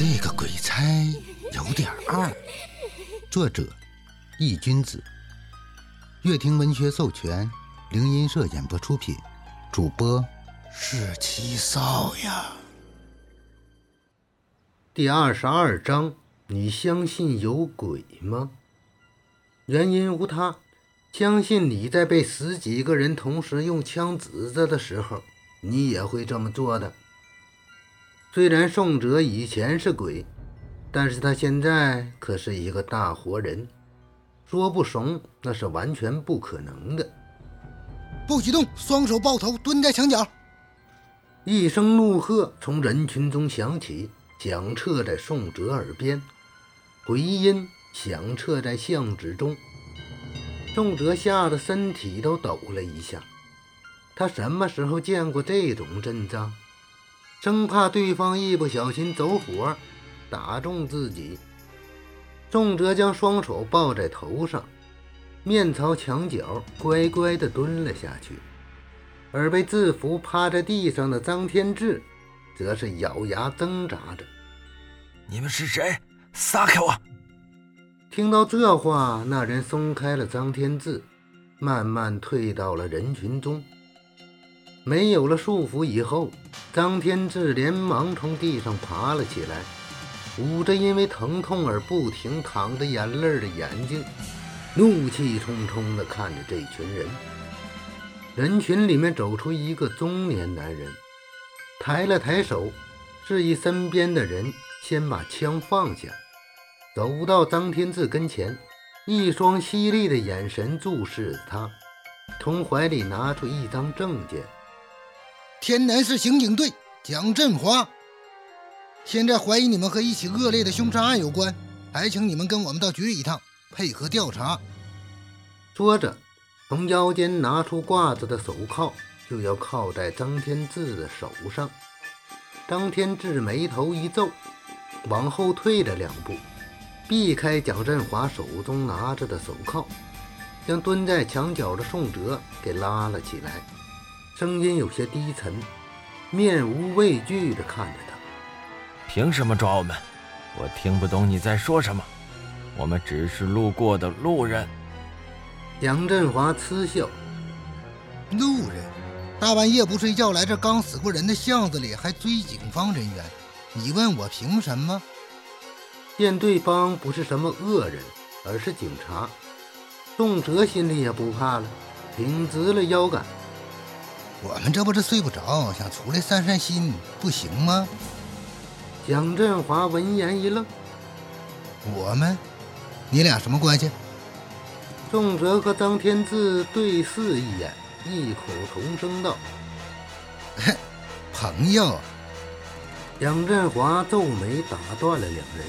这个鬼差有点二。作者：易君子，乐听文学授权，灵音社演播出品，主播是七少呀。第二十二章：你相信有鬼吗？原因无他，相信你在被十几个人同时用枪指着的时候，你也会这么做的。虽然宋哲以前是鬼。但是他现在可是一个大活人，说不怂那是完全不可能的。不许动，双手抱头，蹲在墙角。一声怒喝从人群中响起，响彻在宋哲耳边，回音响彻在巷子中。宋哲吓得身体都抖了一下，他什么时候见过这种阵仗？生怕对方一不小心走火。打中自己，宋哲将双手抱在头上，面朝墙角，乖乖地蹲了下去。而被制服趴在地上的张天志，则是咬牙挣扎着：“你们是谁？撒开我！”听到这话，那人松开了张天志，慢慢退到了人群中。没有了束缚以后，张天志连忙从地上爬了起来。捂着因为疼痛而不停淌着眼泪的眼睛，怒气冲冲地看着这群人。人群里面走出一个中年男人，抬了抬手，示意身边的人先把枪放下，走到张天志跟前，一双犀利的眼神注视着他，从怀里拿出一张证件：“天南市刑警队蒋振华。”现在怀疑你们和一起恶劣的凶杀案有关，还请你们跟我们到局里一趟，配合调查。说着，从腰间拿出挂着的手铐，就要铐在张天志的手上。张天志眉头一皱，往后退了两步，避开蒋振华手中拿着的手铐，将蹲在墙角的宋哲给拉了起来，声音有些低沉，面无畏惧地看着他。凭什么抓我们？我听不懂你在说什么。我们只是路过的路人。杨振华嗤笑：“路人，大半夜不睡觉来这刚死过人的巷子里，还追警方人员？你问我凭什么？”见对方不是什么恶人，而是警察，宋哲心里也不怕了，挺直了腰杆：“我们这不是睡不着，想出来散散心，不行吗？”蒋振华闻言一愣：“我们，你俩什么关系？”宋哲和张天志对视一眼，异口同声道：“朋友。”蒋振华皱眉打断了两人：“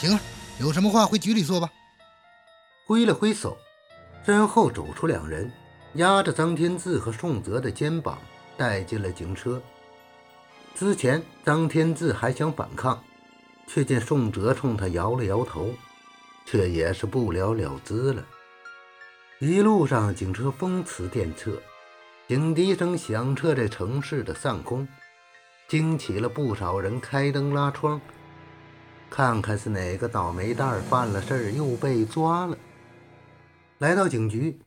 行了，有什么话回局里说吧。”挥了挥手，身后走出两人，压着张天志和宋哲的肩膀，带进了警车。之前张天志还想反抗，却见宋哲冲他摇了摇头，却也是不了了之了。一路上警车风驰电掣，警笛声响彻在城市的上空，惊起了不少人开灯拉窗，看看是哪个倒霉蛋犯了事儿又被抓了。来到警局，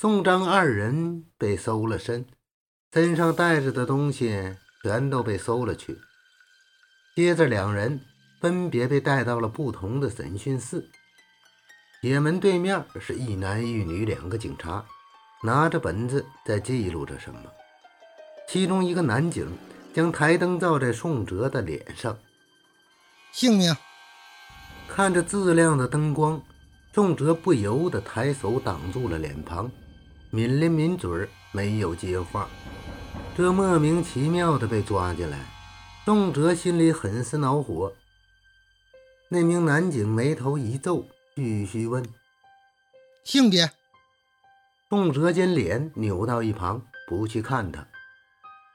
宋张二人被搜了身，身上带着的东西。全都被搜了去。接着，两人分别被带到了不同的审讯室。铁门对面是一男一女两个警察，拿着本子在记录着什么。其中一个男警将台灯照在宋哲的脸上，姓名。看着自亮的灯光，宋哲不由得抬手挡住了脸庞，抿了抿嘴，没有接话。这莫名其妙的被抓进来，宋哲心里很是恼火。那名男警眉头一皱，继续问：“性别？”宋哲将脸扭到一旁，不去看他。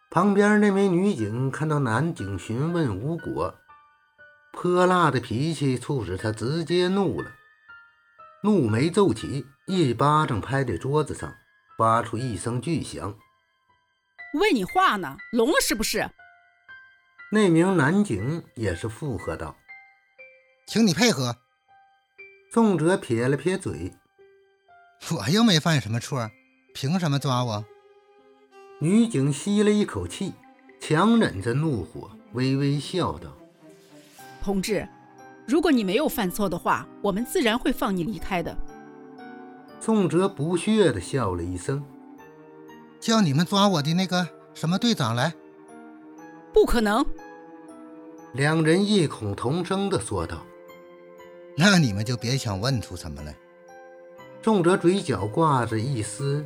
旁边那名女警看到男警询问无果，泼辣的脾气促使他直接怒了，怒眉皱起，一巴掌拍在桌子上，发出一声巨响。问你话呢，聋了是不是？那名男警也是附和道：“请你配合。”宋哲撇了撇嘴：“我又没犯什么错，凭什么抓我？”女警吸了一口气，强忍着怒火，微微笑道：“同志，如果你没有犯错的话，我们自然会放你离开的。”宋哲不屑地笑了一声：“叫你们抓我的那个什么队长来？”“不可能！”两人异口同声地说道。“那你们就别想问出什么来。”宋哲嘴角挂着一丝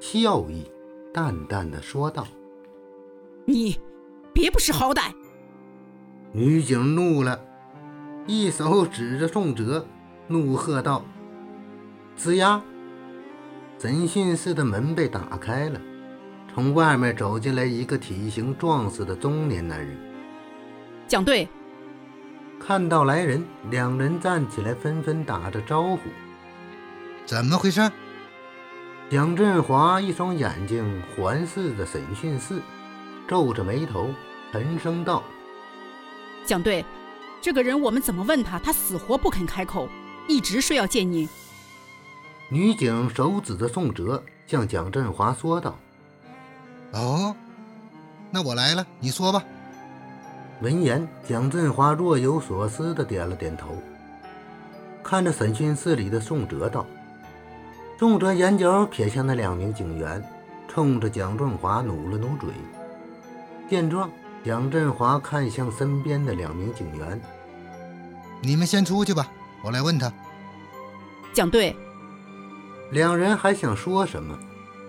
笑意。淡淡的说道：“你别不识好歹！”女警怒了，一手指着宋哲，怒喝道：“吱呀！”审讯室的门被打开了，从外面走进来一个体型壮实的中年男人。蒋队看到来人，两人站起来，纷纷打着招呼：“怎么回事？”蒋振华一双眼睛环视着审讯室，皱着眉头，沉声道：“蒋队，这个人我们怎么问他？他死活不肯开口，一直说要见您。”女警手指着宋哲，向蒋振华说道：“哦，那我来了，你说吧。”闻言，蒋振华若有所思的点了点头，看着审讯室里的宋哲道。宋哲眼角瞥向那两名警员，冲着蒋振华努了努嘴。见状，蒋振华看向身边的两名警员：“你们先出去吧，我来问他。”蒋队，两人还想说什么，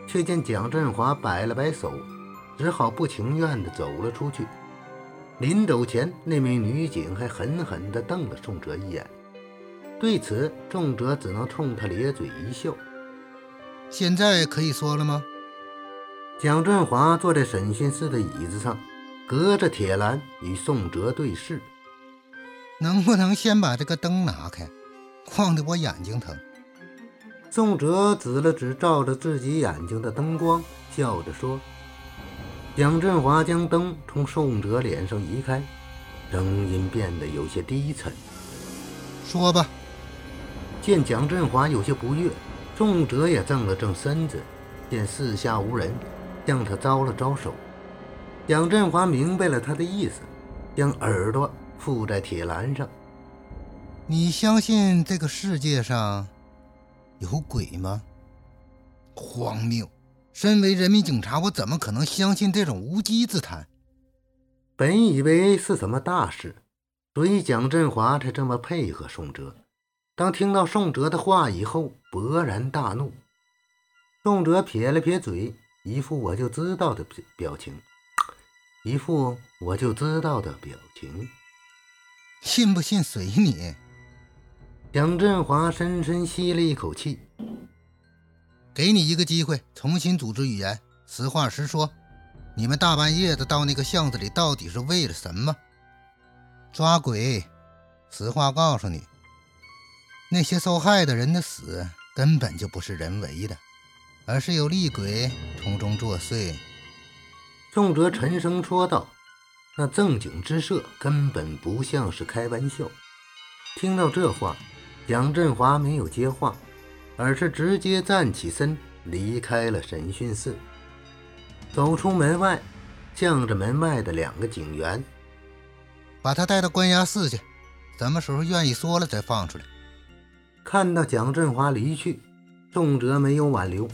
却见蒋振华摆了摆手，只好不情愿地走了出去。临走前，那名女警还狠狠地瞪了宋哲一眼。对此，宋哲只能冲他咧嘴一笑。现在可以说了吗？蒋振华坐在审讯室的椅子上，隔着铁栏与宋哲对视。能不能先把这个灯拿开？晃得我眼睛疼。宋哲指了指照着自己眼睛的灯光，笑着说。蒋振华将灯从宋哲脸上移开，声音变得有些低沉：“说吧。”见蒋振华有些不悦。宋哲也正了正身子，见四下无人，向他招了招手。蒋振华明白了他的意思，将耳朵附在铁栏上。你相信这个世界上有鬼吗？荒谬！身为人民警察，我怎么可能相信这种无稽之谈？本以为是什么大事，所以蒋振华才这么配合宋哲。当听到宋哲的话以后，勃然大怒。宋哲撇了撇嘴，一副我就知道的表情，一副我就知道的表情。信不信随你。蒋振华深深吸了一口气，给你一个机会，重新组织语言，实话实说。你们大半夜的到那个巷子里，到底是为了什么？抓鬼。实话告诉你。那些受害的人的死根本就不是人为的，而是有厉鬼从中作祟。宋哲沉声说道：“那正经之色根本不像是开玩笑。”听到这话，蒋振华没有接话，而是直接站起身离开了审讯室，走出门外，向着门外的两个警员：“把他带到关押室去，什么时候愿意说了再放出来。”看到蒋振华离去，宋哲没有挽留，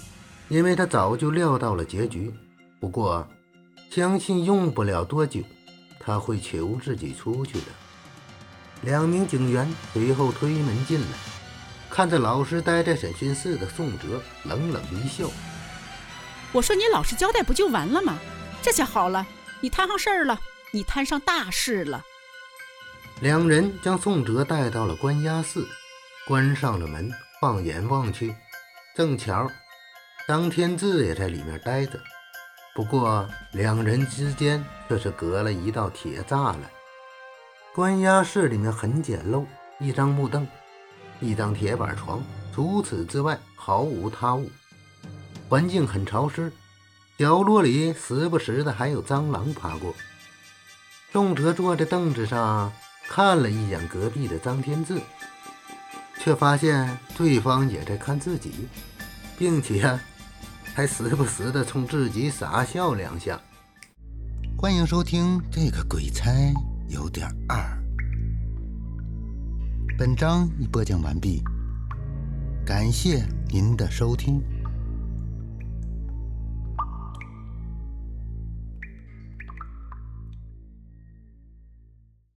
因为他早就料到了结局。不过，相信用不了多久，他会求自己出去的。两名警员随后推门进来，看着老实待在审讯室的宋哲，冷冷一笑：“我说你老实交代不就完了吗？这下好了，你摊上事儿了，你摊上大事了。”两人将宋哲带到了关押室。关上了门，放眼望去，正巧张天志也在里面待着。不过两人之间却是隔了一道铁栅栏。关押室里面很简陋，一张木凳，一张铁板床，除此之外毫无他物。环境很潮湿，角落里时不时的还有蟑螂爬过。宋哲坐在凳子上，看了一眼隔壁的张天志，却发现对方也在看自己，并且还时不时的冲自己傻笑两下。欢迎收听这个鬼差有点二。本章已播讲完毕，感谢您的收听。